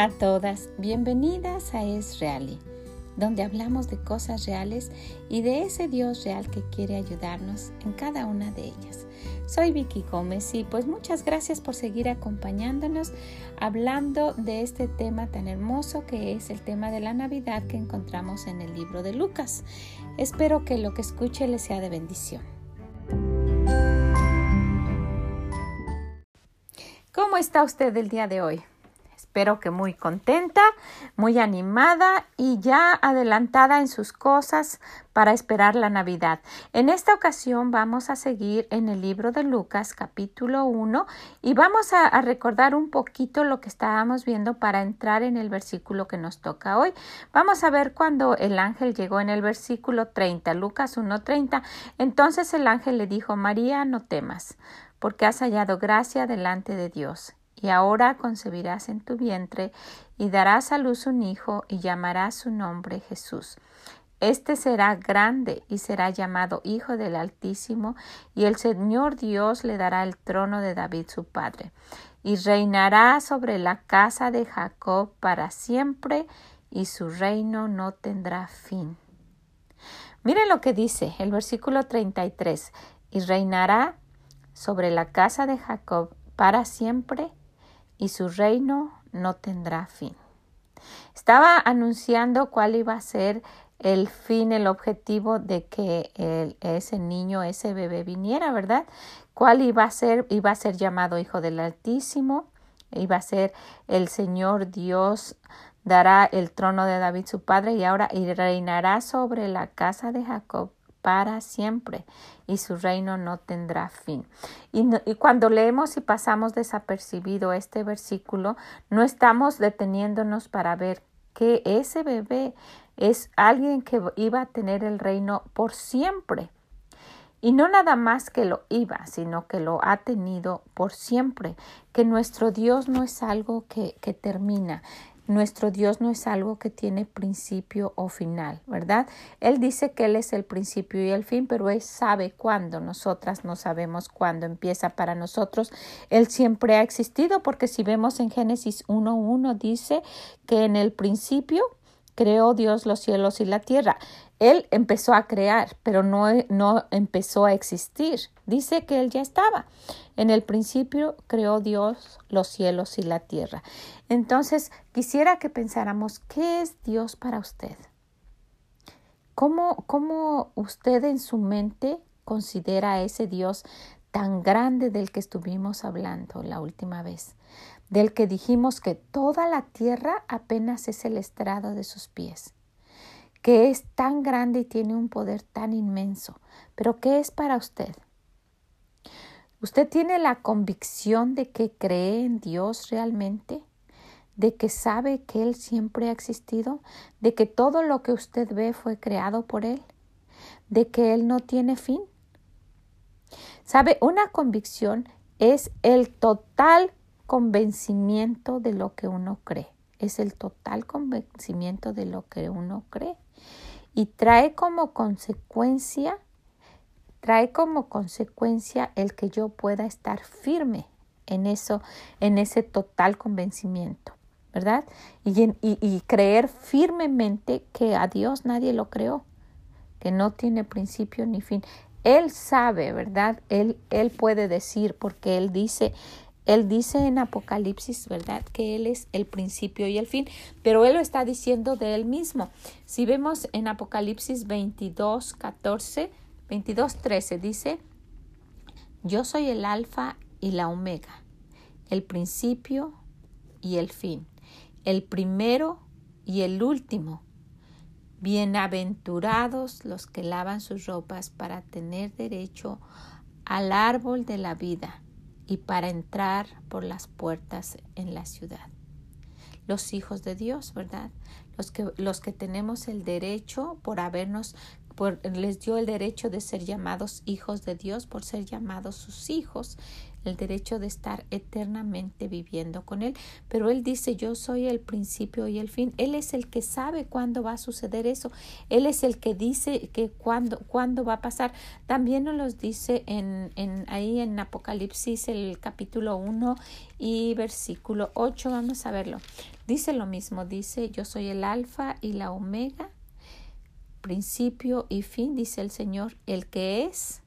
A todas, bienvenidas a Es Reali, donde hablamos de cosas reales y de ese Dios real que quiere ayudarnos en cada una de ellas. Soy Vicky Gómez y pues muchas gracias por seguir acompañándonos hablando de este tema tan hermoso que es el tema de la Navidad que encontramos en el libro de Lucas. Espero que lo que escuche le sea de bendición. ¿Cómo está usted el día de hoy? Espero que muy contenta, muy animada y ya adelantada en sus cosas para esperar la Navidad. En esta ocasión vamos a seguir en el libro de Lucas capítulo 1 y vamos a, recordar un poquito lo que estábamos viendo para entrar en el versículo que nos toca hoy. Vamos a ver cuando el ángel llegó en el versículo 30, Lucas 1.30. Entonces el ángel le dijo, María, no temas, porque has hallado gracia delante de Dios y ahora concebirás en tu vientre y darás a luz un hijo y llamarás su nombre Jesús. Este será grande y será llamado Hijo del Altísimo, y el Señor Dios le dará el trono de David su padre, y reinará sobre la casa de Jacob para siempre, y su reino no tendrá fin. Mire lo que dice el versículo 33, y reinará sobre la casa de Jacob para siempre, y su reino no tendrá fin. Estaba anunciando cuál iba a ser el fin, el objetivo de que ese niño, ese bebé viniera, ¿verdad? ¿Cuál iba a ser? Iba a ser llamado Hijo del Altísimo, iba a ser el Señor Dios dará el trono de David su padre y ahora reinará sobre la casa de Jacob para siempre y su reino no tendrá fin. Y, cuando leemos y pasamos desapercibido este versículo, no estamos deteniéndonos para ver que ese bebé es alguien que iba a tener el reino por siempre. Y no nada más que lo iba, sino que lo ha tenido por siempre, que nuestro Dios no es algo que termina, nuestro Dios no es algo que tiene principio o final, ¿verdad? Él dice que Él es el principio y el fin, pero Él sabe cuándo. Nosotras no sabemos cuándo empieza para nosotros. Él siempre ha existido porque si vemos en Génesis 1.1 dice que en el principio creó Dios los cielos y la tierra. Él empezó a crear, pero no, no empezó a existir. Dice que Él ya estaba. En el principio creó Dios los cielos y la tierra. Entonces, quisiera que pensáramos, ¿qué es Dios para usted? ¿Cómo, cómo usted en su mente considera a ese Dios tan grande del que estuvimos hablando la última vez? Del que dijimos que toda la tierra apenas es el estrado de sus pies que es tan grande y tiene un poder tan inmenso. Pero ¿qué es para usted? ¿Usted tiene la convicción de que cree en Dios realmente? ¿De que sabe que Él siempre ha existido? ¿De que todo lo que usted ve fue creado por Él? ¿De que Él no tiene fin? ¿Sabe? Una convicción es el total convencimiento de lo que uno cree. Es el total convencimiento de lo que uno cree y trae como consecuencia, trae como consecuencia el que yo pueda estar firme en eso, en ese total convencimiento, ¿verdad? Y, y, creer firmemente que a Dios nadie lo creó, que no tiene principio ni fin. Él sabe, ¿verdad? Él, él puede decir, porque Él dice, él dice en Apocalipsis, ¿verdad?, que Él es el principio y el fin, pero Él lo está diciendo de Él mismo. Si vemos en Apocalipsis 22, 14, 22, 13, dice, Yo soy el alfa y la omega, el principio y el fin, el primero y el último. Bienaventurados los que lavan sus ropas para tener derecho al árbol de la vida y para entrar por las puertas en la ciudad. Los hijos de Dios, ¿verdad? Los que, los que tenemos el derecho por habernos, por, les dio el derecho de ser llamados hijos de Dios, por ser llamados sus hijos. El derecho de estar eternamente viviendo con Él. Pero Él dice, yo soy el principio y el fin. Él es el que sabe cuándo va a suceder eso. Él es el que dice que cuándo, va a pasar. También nos los dice en, en, ahí en Apocalipsis el capítulo 1 y versículo 8. Vamos a verlo. Dice lo mismo, dice, yo soy el alfa y la omega, principio y fin, dice el Señor, el que es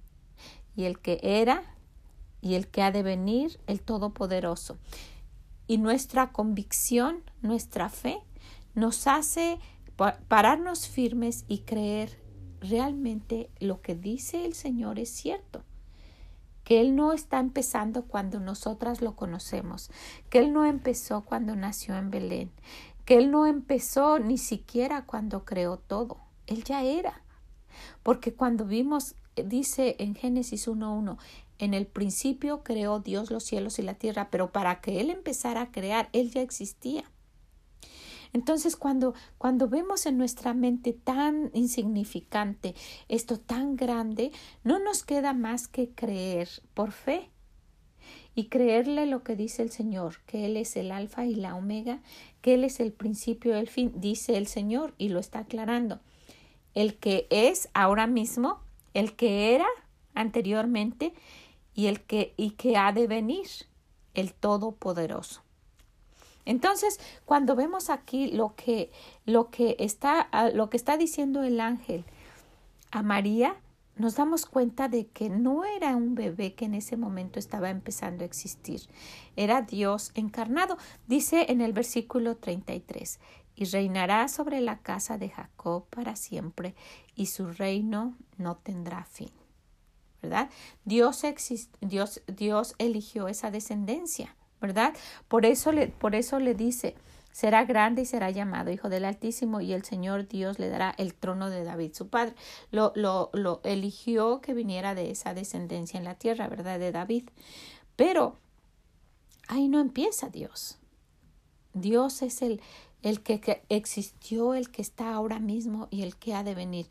y el que era y el que ha de venir, el Todopoderoso. Y nuestra convicción, nuestra fe, nos hace pararnos firmes y creer realmente lo que dice el Señor es cierto que Él no está empezando cuando nosotras lo conocemos, que Él no empezó cuando nació en Belén, que Él no empezó ni siquiera cuando creó todo, Él ya era. Porque cuando vimos, dice en Génesis 1.1, en el principio creó Dios los cielos y la tierra, pero para que Él empezara a crear, Él ya existía. Entonces, cuando, cuando vemos en nuestra mente tan insignificante esto tan grande, no nos queda más que creer por fe y creerle lo que dice el Señor, que Él es el alfa y la omega, que Él es el principio y el fin, dice el Señor y lo está aclarando. El que es ahora mismo, el que era anteriormente y el que y que ha de venir, el Todopoderoso. Entonces, cuando vemos aquí lo que, lo que, está, ah, lo que está diciendo el ángel a María, nos damos cuenta de que no era un bebé que en ese momento estaba empezando a existir, era Dios encarnado. Dice en el versículo 33, y reinará sobre la casa de Jacob para siempre, y su reino no tendrá fin. ¿Verdad? Dios, Dios, Dios eligió esa descendencia. ¿verdad? Por eso le, por eso le dice, será grande y será llamado Hijo del Altísimo y el Señor Dios le dará el trono de David, su padre. Lo, lo, lo eligió que viniera de esa descendencia en la tierra, ¿verdad? De David. Pero ahí no empieza Dios. Dios es el, el que, que, existió, el que está ahora mismo y el que ha de venir.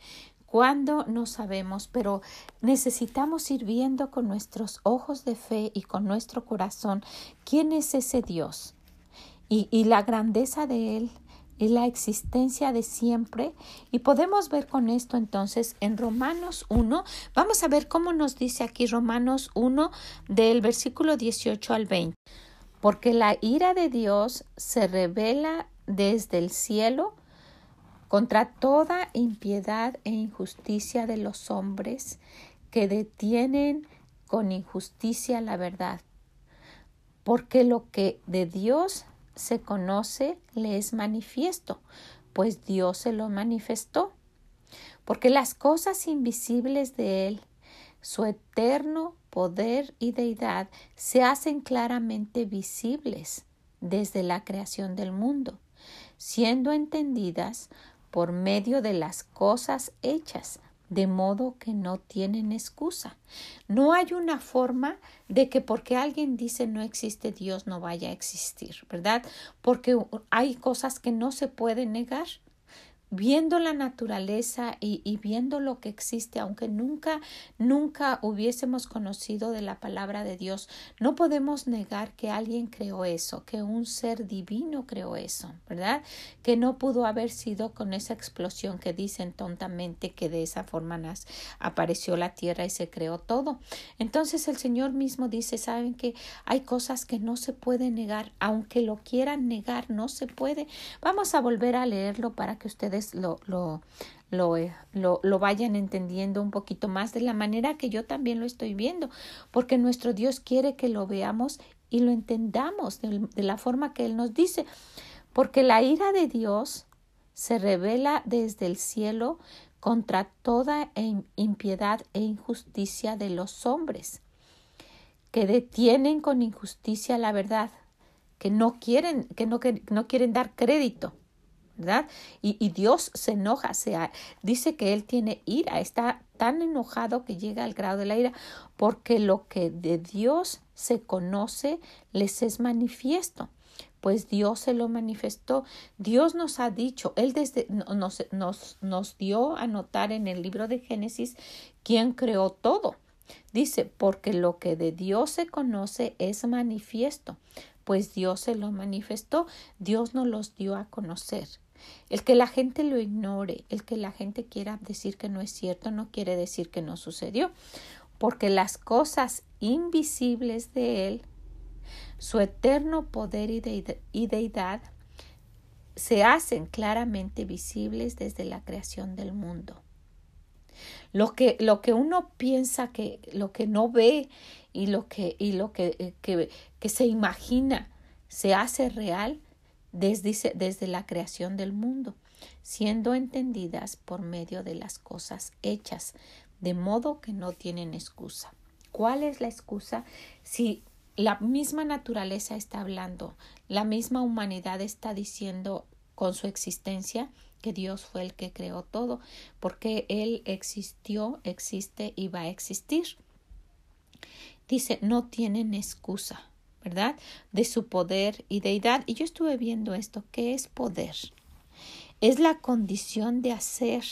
¿Cuándo? No sabemos, pero necesitamos ir viendo con nuestros ojos de fe y con nuestro corazón quién es ese Dios y, y la grandeza de Él y la existencia de siempre. Y podemos ver con esto entonces en Romanos 1. Vamos a ver cómo nos dice aquí Romanos 1 del versículo 18 al 20. Porque la ira de Dios se revela desde el cielo contra toda impiedad e injusticia de los hombres que detienen con injusticia la verdad. Porque lo que de Dios se conoce le es manifiesto, pues Dios se lo manifestó. Porque las cosas invisibles de Él, su eterno poder y deidad, se hacen claramente visibles desde la creación del mundo, siendo entendidas por medio de las cosas hechas, de modo que no tienen excusa. No hay una forma de que porque alguien dice no existe Dios no vaya a existir, ¿verdad? Porque hay cosas que no se pueden negar viendo la naturaleza y, viendo lo que existe, aunque nunca, nunca hubiésemos conocido de la palabra de Dios, no podemos negar que alguien creó eso, que un ser divino creó eso, ¿verdad? Que no pudo haber sido con esa explosión que dicen tontamente que de esa forma apareció la tierra y se creó todo. Entonces el Señor mismo dice, saben que hay cosas que no se pueden negar, aunque lo quieran negar, no se puede. Vamos a volver a leerlo para que ustedes lo, lo, eh, lo, lo, vayan entendiendo un poquito más de la manera que yo también lo estoy viendo, porque nuestro Dios quiere que lo veamos y lo entendamos de, de la forma que Él nos dice, porque la ira de Dios se revela desde el cielo contra toda impiedad e injusticia de los hombres, que detienen con injusticia la verdad, que no quieren, que no, que no quieren dar crédito ¿verdad? Y, Dios se enoja, se, dice que Él tiene ira, está tan enojado que llega al grado de la ira, porque lo que de Dios se conoce les es manifiesto pues Dios se lo manifestó. Dios nos ha dicho, Él desde, nos, dio a notar en el libro de Génesis quién creó todo. Dice, porque lo que de Dios se conoce es manifiesto, pues Dios se lo manifestó, Dios nos los dio a conocer. El que la gente lo ignore, el que la gente quiera decir que no es cierto, no quiere decir que no sucedió, porque las cosas invisibles de Él, su eterno poder y, deidad, se hacen claramente visibles desde la creación del mundo. Lo que, lo que uno piensa que lo que no ve y lo que, y lo que, eh, que, que se imagina se hace real desde, la creación del mundo, siendo entendidas por medio de las cosas hechas, de modo que no tienen excusa. ¿Cuál es la excusa? Si la misma naturaleza está hablando, la misma humanidad está diciendo con su existencia que Dios fue el que creó todo, porque Él existió, existe y va a existir. Dice, no tienen excusa, ¿verdad? De su poder y deidad. Y yo estuve viendo esto, ¿qué es poder? Es la condición de hacer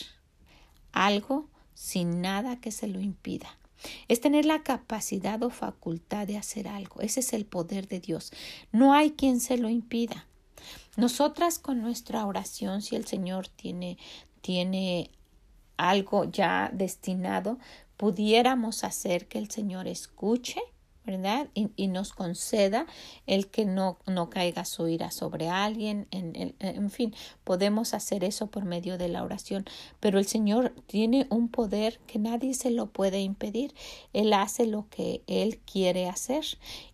algo sin nada que se lo impida. Es tener la capacidad o facultad de hacer algo. Ese es el poder de Dios. No hay quien se lo impida. Nosotras con nuestra oración, si el Señor tiene, tiene algo ya destinado, pudiéramos hacer que el Señor escuche Y, nos conceda el que no, no caiga su ira sobre alguien, en, en fin, podemos hacer eso por medio de la oración, pero el Señor tiene un poder que nadie se lo puede impedir, Él hace lo que Él quiere hacer.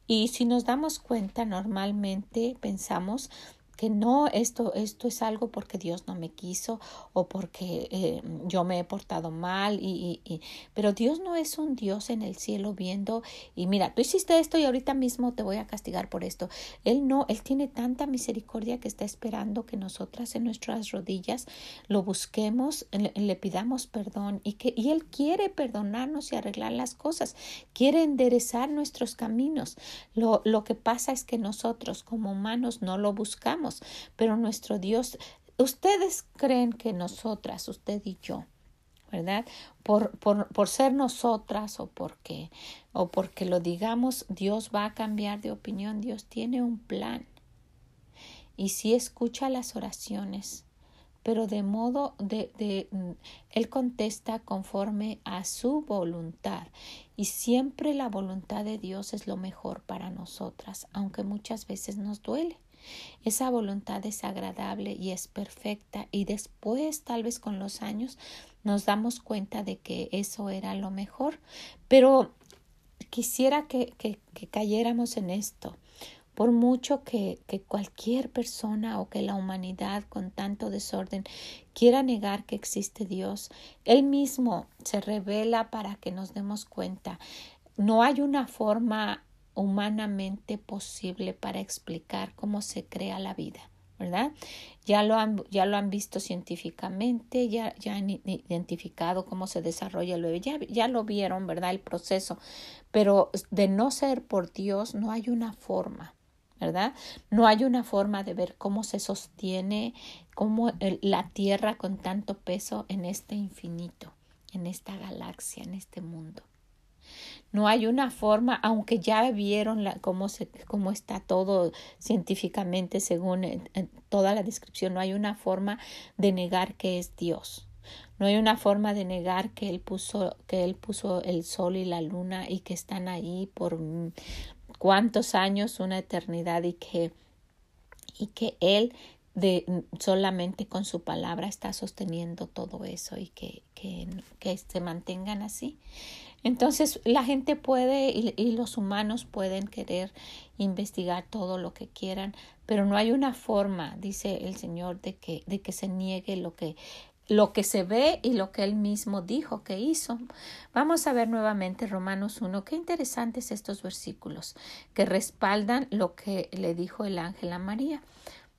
Y si nos damos cuenta normalmente pensamos que no, esto, esto es algo porque Dios no me quiso o porque eh, yo me he portado mal, y, y, pero Dios no es un Dios en el cielo viendo y mira, tú hiciste esto y ahorita mismo te voy a castigar por esto. Él no, Él tiene tanta misericordia que está esperando que nosotras en nuestras rodillas lo busquemos, le, le pidamos perdón y que y Él quiere perdonarnos y arreglar las cosas, quiere enderezar nuestros caminos. Lo, lo que pasa es que nosotros como humanos no lo buscamos pero nuestro Dios, ustedes creen que nosotras, usted y yo, ¿verdad? Por, por, por, ser nosotras o porque, o porque lo digamos, Dios va a cambiar de opinión, Dios tiene un plan. Y si escucha las oraciones, pero de modo de, de Él contesta conforme a su voluntad. Y siempre la voluntad de Dios es lo mejor para nosotras, aunque muchas veces nos duele. Esa voluntad es agradable y es perfecta y después, tal vez con los años, nos damos cuenta de que eso era lo mejor. Pero quisiera que, que, cayéramos en esto. Por mucho que, que, cualquier persona o que la humanidad con tanto desorden quiera negar que existe Dios, Él mismo se revela para que nos demos cuenta. No hay una forma humanamente posible para explicar cómo se crea la vida. ¿verdad? Ya lo han, ya lo han visto científicamente, ya, ya han identificado cómo se desarrolla el bebé, ya, ya lo vieron, ¿verdad? El proceso, pero de no ser por Dios no hay una forma, ¿verdad? No hay una forma de ver cómo se sostiene, cómo la Tierra con tanto peso en este infinito, en esta galaxia, en este mundo. No hay una forma, aunque ya vieron la, cómo, se, cómo está todo científicamente según toda la descripción, no hay una forma de negar que es Dios. No hay una forma de negar que él puso que él puso el sol y la luna y que están ahí por cuántos años, una eternidad y que y que él de solamente con su palabra está sosteniendo todo eso y que, que, que se mantengan así. Entonces la gente puede y, los humanos pueden querer investigar todo lo que quieran, pero no hay una forma, dice el Señor, de que, de que se niegue lo que, lo que se ve y lo que él mismo dijo que hizo. Vamos a ver nuevamente Romanos 1. Qué interesantes estos versículos que respaldan lo que le dijo el ángel a María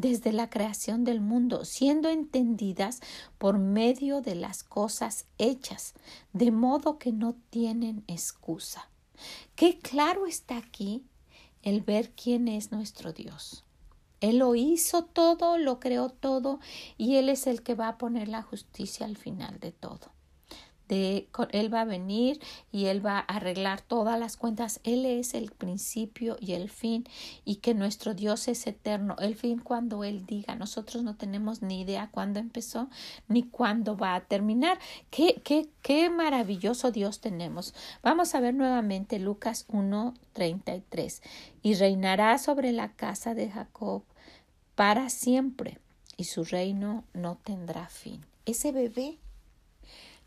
desde la creación del mundo, siendo entendidas por medio de las cosas hechas, de modo que no tienen excusa. Qué claro está aquí el ver quién es nuestro Dios. Él lo hizo todo, lo creó todo y Él es el que va a poner la justicia al final de todo Él va a venir y Él va a arreglar todas las cuentas. Él es el principio y el fin y que nuestro Dios es eterno. El fin cuando Él diga. Nosotros no tenemos ni idea cuándo empezó ni cuándo va a terminar. Qué, qué, qué maravilloso Dios tenemos. Vamos a ver nuevamente Lucas 1, 33. Y reinará sobre la casa de Jacob para siempre y su reino no tendrá fin. Ese bebé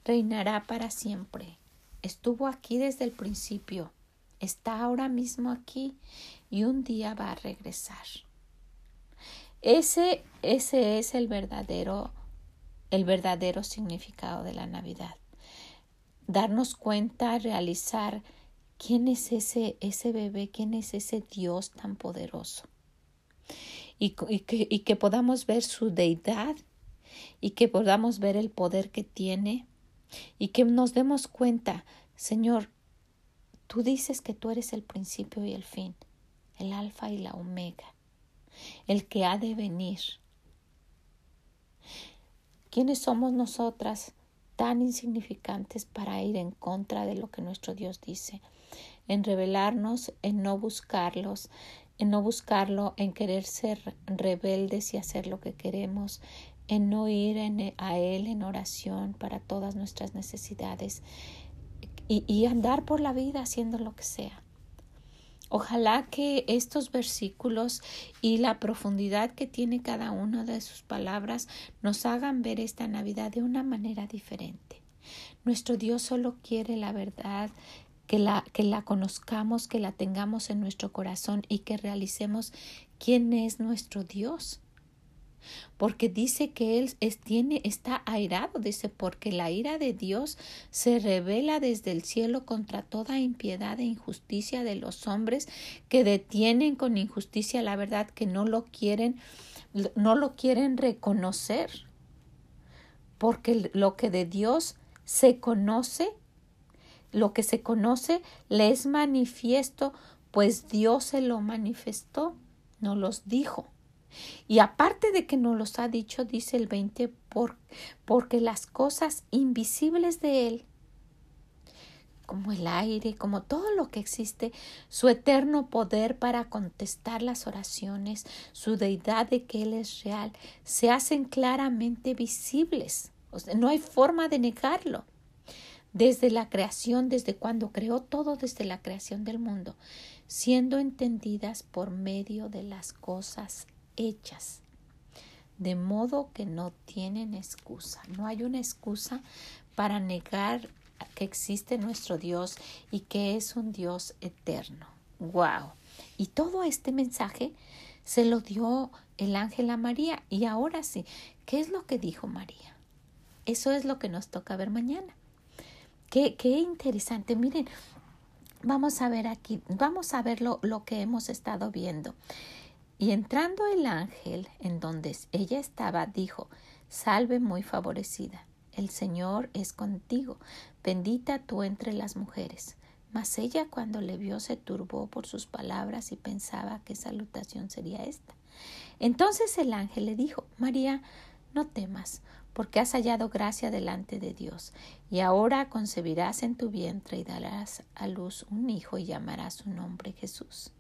reinará para siempre. Estuvo aquí desde el principio, está ahora mismo aquí y un día va a regresar. Ese, ese es el verdadero, el verdadero significado de la Navidad. Darnos cuenta, realizar quién es ese, ese bebé, quién es ese Dios tan poderoso. Y, que, y que podamos ver su deidad y que podamos ver el poder que tiene y que nos demos cuenta, Señor, tú dices que tú eres el principio y el fin, el alfa y la omega, el que ha de venir. ¿Quiénes somos nosotras tan insignificantes para ir en contra de lo que nuestro Dios dice? En rebelarnos, en no buscarlos, en no buscarlo, en querer ser rebeldes y hacer lo que queremos, en no ir a Él en oración para todas nuestras necesidades y, y andar por la vida haciendo lo que sea. Ojalá que estos versículos y la profundidad que tiene cada una de sus palabras nos hagan ver esta Navidad de una manera diferente. Nuestro Dios solo quiere la verdad, que la, que la conozcamos, que la tengamos en nuestro corazón y que realicemos quién es nuestro Dios porque dice que él está airado, dice, porque la ira de Dios se revela desde el cielo contra toda impiedad e injusticia de los hombres que detienen con injusticia la verdad, que no lo quieren, no lo quieren reconocer, porque lo que de Dios se conoce, lo que se conoce le es manifiesto, pues Dios se lo manifestó, no los dijo. Y aparte de que nos los ha dicho, dice el 20, por, porque las cosas invisibles de Él, como el aire, como todo lo que existe, su eterno poder para contestar las oraciones, su deidad de que Él es real, se hacen claramente visibles. no hay forma de negarlo. Desde la creación, desde cuando creó todo, desde la creación del mundo, siendo entendidas por medio de las cosas hechas, de modo que no tienen excusa. No hay una excusa para negar que existe nuestro Dios y que es un Dios eterno. ¡Wow! Y todo este mensaje se lo dio el ángel a María. Y ahora sí, ¿qué es lo que dijo María? Eso es lo que nos toca ver mañana. Qué, qué interesante. Miren, vamos a ver aquí, vamos a ver lo, lo que hemos estado viendo. Y entrando el ángel en donde ella estaba, dijo, Salve muy favorecida, el Señor es contigo, bendita tú entre las mujeres. Mas ella cuando le vio se turbó por sus palabras y pensaba qué salutación sería esta. Entonces el ángel le dijo, María, no temas, porque has hallado gracia delante de Dios, y ahora concebirás en tu vientre y darás a luz un hijo y llamarás su nombre Jesús.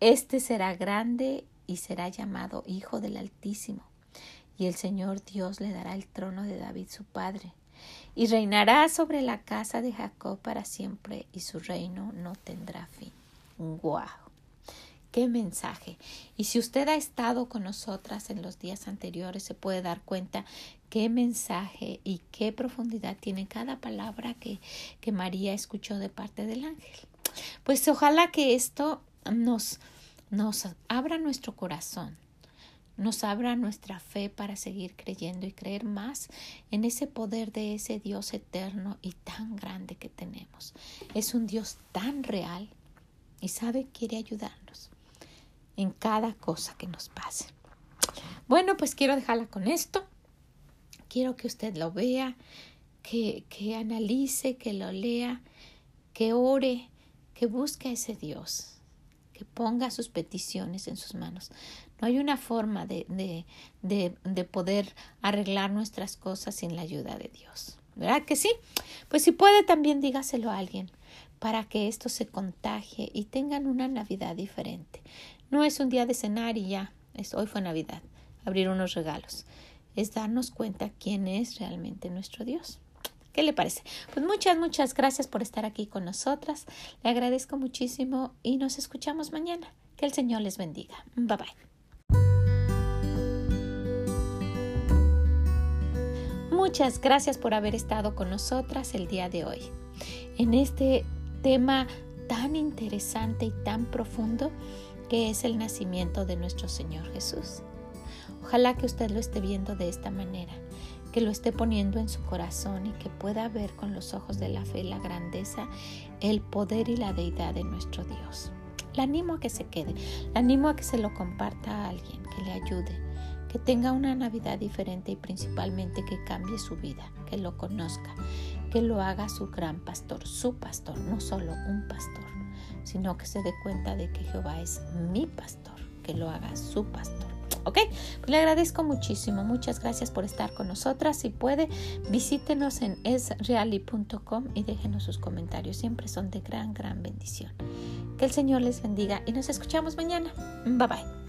Este será grande y será llamado Hijo del Altísimo, y el Señor Dios le dará el trono de David su padre, y reinará sobre la casa de Jacob para siempre, y su reino no tendrá fin. ¡Guau! ¡Qué mensaje! Y si usted ha estado con nosotras en los días anteriores, se puede dar cuenta qué mensaje y qué profundidad tiene cada palabra que, que María escuchó de parte del ángel. Pues ojalá que esto nos, nos abra nuestro corazón, nos abra nuestra fe para seguir creyendo y creer más en ese poder de ese Dios eterno y tan grande que tenemos. Es un Dios tan real y sabe, quiere ayudarnos en cada cosa que nos pase. Bueno, pues quiero dejarla con esto. Quiero que usted lo vea, que, que analice, que lo lea, que ore, que busque a ese Dios, que ponga sus peticiones en sus manos. No hay una forma de, de, de, de poder arreglar nuestras cosas sin la ayuda de Dios. ¿Verdad que sí? Pues si puede también dígaselo a alguien para que esto se contagie y tengan una Navidad diferente. No es un día de cenar y ya, hoy fue Navidad, abrir unos regalos. Es darnos cuenta quién es realmente nuestro Dios. ¿Qué le parece? Pues muchas, muchas gracias por estar aquí con nosotras. Le agradezco muchísimo y nos escuchamos mañana. Que el Señor les bendiga. Bye bye. Muchas gracias por haber estado con nosotras el día de hoy. En este tema tan interesante y tan profundo que es el nacimiento de nuestro Señor Jesús. Ojalá que usted lo esté viendo de esta manera, que lo esté poniendo en su corazón y que pueda ver con los ojos de la fe la grandeza, el poder y la deidad de nuestro Dios. Le animo a que se quede, le animo a que se lo comparta a alguien, que le ayude, que tenga una Navidad diferente y principalmente que cambie su vida, que lo conozca, que lo haga su gran pastor, su pastor, no solo un pastor, sino que se dé cuenta de que Jehová es mi pastor, que lo haga su pastor. ¿Ok? Le agradezco muchísimo. Muchas gracias por estar con nosotras. Si puede, visítenos en esreali.com y déjenos sus comentarios. Siempre son de gran, gran bendición. Que el Señor les bendiga y nos escuchamos mañana. Bye bye.